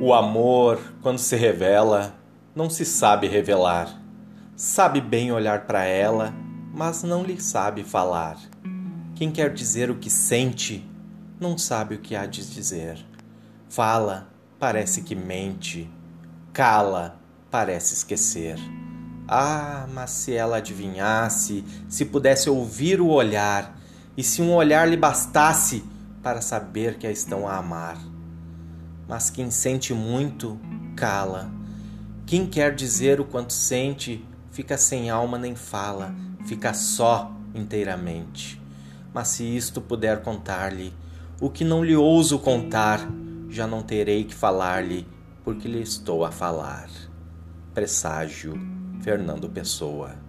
O amor, quando se revela, não se sabe revelar. Sabe bem olhar para ela, mas não lhe sabe falar. Quem quer dizer o que sente, não sabe o que há de dizer. Fala, parece que mente. Cala, parece esquecer. Ah, mas se ela adivinhasse, se pudesse ouvir o olhar, e se um olhar lhe bastasse para saber que a estão a amar mas quem sente muito, cala. Quem quer dizer o quanto sente, fica sem alma nem fala, fica só inteiramente. Mas se isto puder contar-lhe, o que não lhe ouso contar, já não terei que falar-lhe, porque lhe estou a falar. Presságio, Fernando Pessoa.